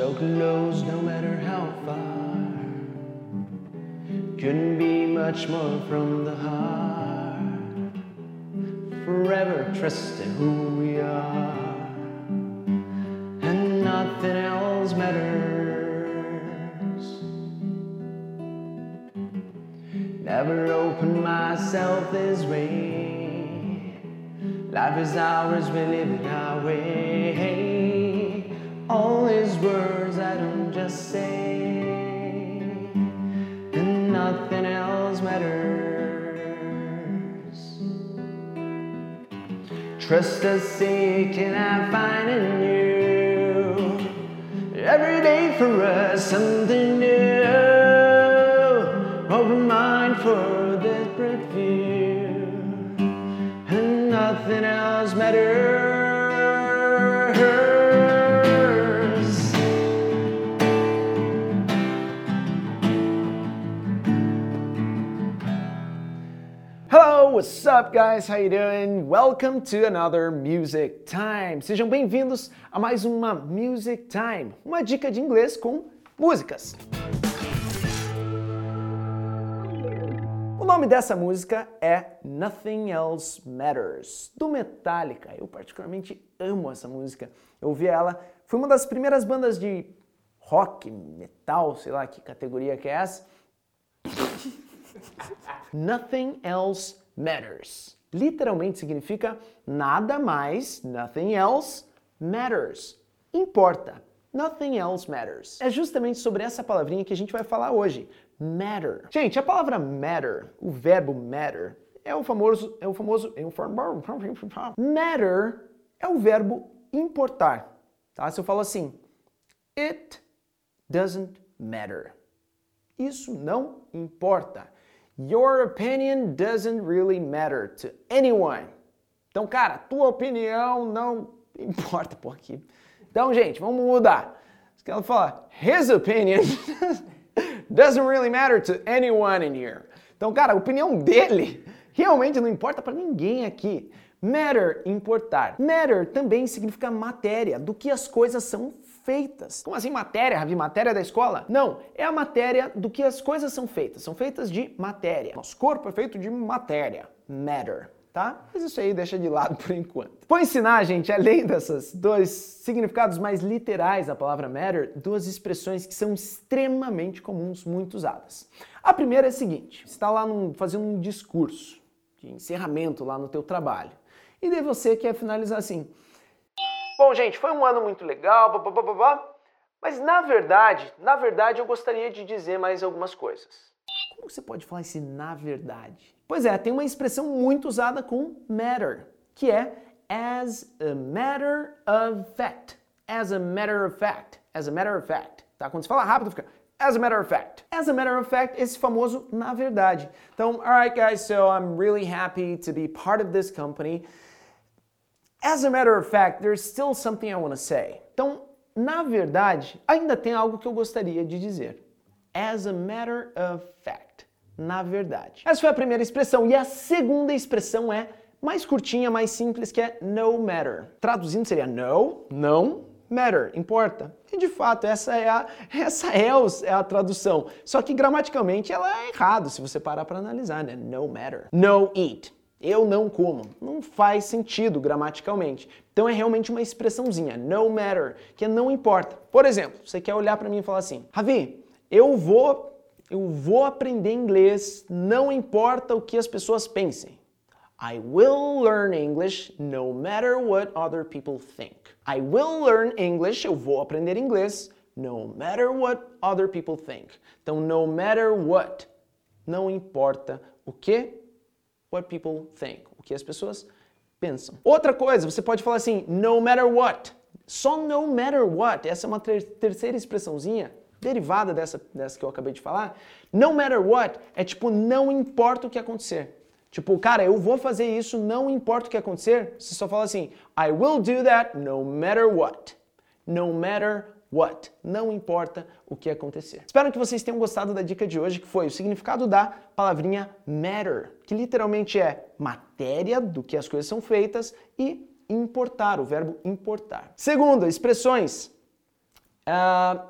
So close, no matter how far. Couldn't be much more from the heart. Forever trusting who we are. And nothing else matters. Never opened myself this way. Life is ours, we live it our way. All these words I don't just say, and nothing else matters. Trust us, say, can I find in you? Every day for us, something new. Open mind for desperate view, and nothing else matters. What's up, guys? How you doing? Welcome to another Music Time. Sejam bem-vindos a mais uma Music Time, uma dica de inglês com músicas. O nome dessa música é Nothing Else Matters, do Metallica. Eu particularmente amo essa música. Eu ouvi ela, foi uma das primeiras bandas de rock, metal, sei lá que categoria que é essa. Nothing else matters. Literalmente significa nada mais, nothing else matters. Importa. Nothing else matters. É justamente sobre essa palavrinha que a gente vai falar hoje. Matter. Gente, a palavra matter, o verbo matter, é o famoso, é o famoso, é o famoso, matter é o verbo importar. Tá? Se eu falo assim, it doesn't matter. Isso não importa. Your opinion doesn't really matter to anyone. Então, cara, tua opinião não importa, por aqui. Então, gente, vamos mudar. Ela fala, his opinion doesn't really matter to anyone in here. Então, cara, a opinião dele realmente não importa para ninguém aqui. Matter, importar. Matter também significa matéria, do que as coisas são feitas. Como assim matéria, Ravi? Matéria da escola? Não, é a matéria do que as coisas são feitas. São feitas de matéria. Nosso corpo é feito de matéria. Matter. Tá? Mas isso aí deixa de lado por enquanto. Vou ensinar, gente, além desses dois significados mais literais da palavra matter, duas expressões que são extremamente comuns, muito usadas. A primeira é a seguinte: você está lá num, fazendo um discurso de encerramento lá no teu trabalho. E daí você quer finalizar assim: Bom, gente, foi um ano muito legal, blá, blá, blá, mas na verdade, na verdade eu gostaria de dizer mais algumas coisas. Como você pode falar esse na verdade? Pois é, tem uma expressão muito usada com matter, que é as a matter of fact. As a matter of fact. As a matter of fact. Tá? Quando você fala rápido, fica as a matter of fact. As a matter of fact, esse famoso na verdade. Então, alright guys, so I'm really happy to be part of this company. As a matter of fact, there's still something I want to say. Então, na verdade, ainda tem algo que eu gostaria de dizer. As a matter of fact. Na verdade. Essa foi a primeira expressão. E a segunda expressão é mais curtinha, mais simples, que é no matter. Traduzindo seria no, não, matter, importa. E de fato, essa é a, essa é, é a tradução. Só que gramaticalmente ela é errado se você parar para analisar, né? No matter. No eat. Eu não como. Não faz sentido gramaticalmente. Então é realmente uma expressãozinha, no matter, que é não importa. Por exemplo, você quer olhar para mim e falar assim: "Ravi, eu vou eu vou aprender inglês, não importa o que as pessoas pensem. I will learn English no matter what other people think. I will learn English, eu vou aprender inglês no matter what other people think. Então, no matter what, não importa o que what people think, o que as pessoas pensam. Outra coisa, você pode falar assim, no matter what. Só no matter what, essa é uma ter terceira expressãozinha derivada dessa, dessa que eu acabei de falar. No matter what é tipo, não importa o que acontecer. Tipo, cara, eu vou fazer isso, não importa o que acontecer. Você só fala assim, I will do that no matter what. No matter what. Não importa o que acontecer. Espero que vocês tenham gostado da dica de hoje, que foi o significado da palavrinha matter, que literalmente é matéria do que as coisas são feitas, e importar, o verbo importar. Segundo, expressões Uh,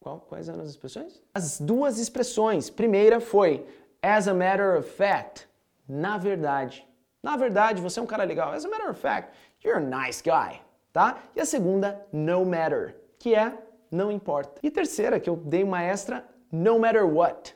qual, quais eram as expressões? As duas expressões. Primeira foi as a matter of fact. Na verdade. Na verdade, você é um cara legal. As a matter of fact, you're a nice guy. Tá? E a segunda, no matter, que é não importa. E terceira, que eu dei uma extra, no matter what.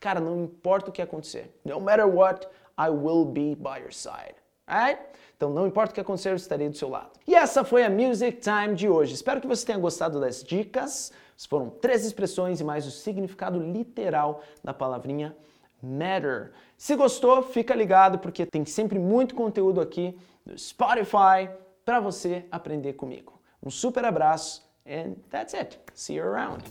Cara, não importa o que acontecer. No matter what, I will be by your side. Alright? Então, não importa o que acontecer, eu estarei do seu lado. E essa foi a Music Time de hoje. Espero que você tenha gostado das dicas. Foram três expressões e mais o significado literal da palavrinha matter. Se gostou, fica ligado porque tem sempre muito conteúdo aqui no Spotify para você aprender comigo. Um super abraço and that's it. See you around.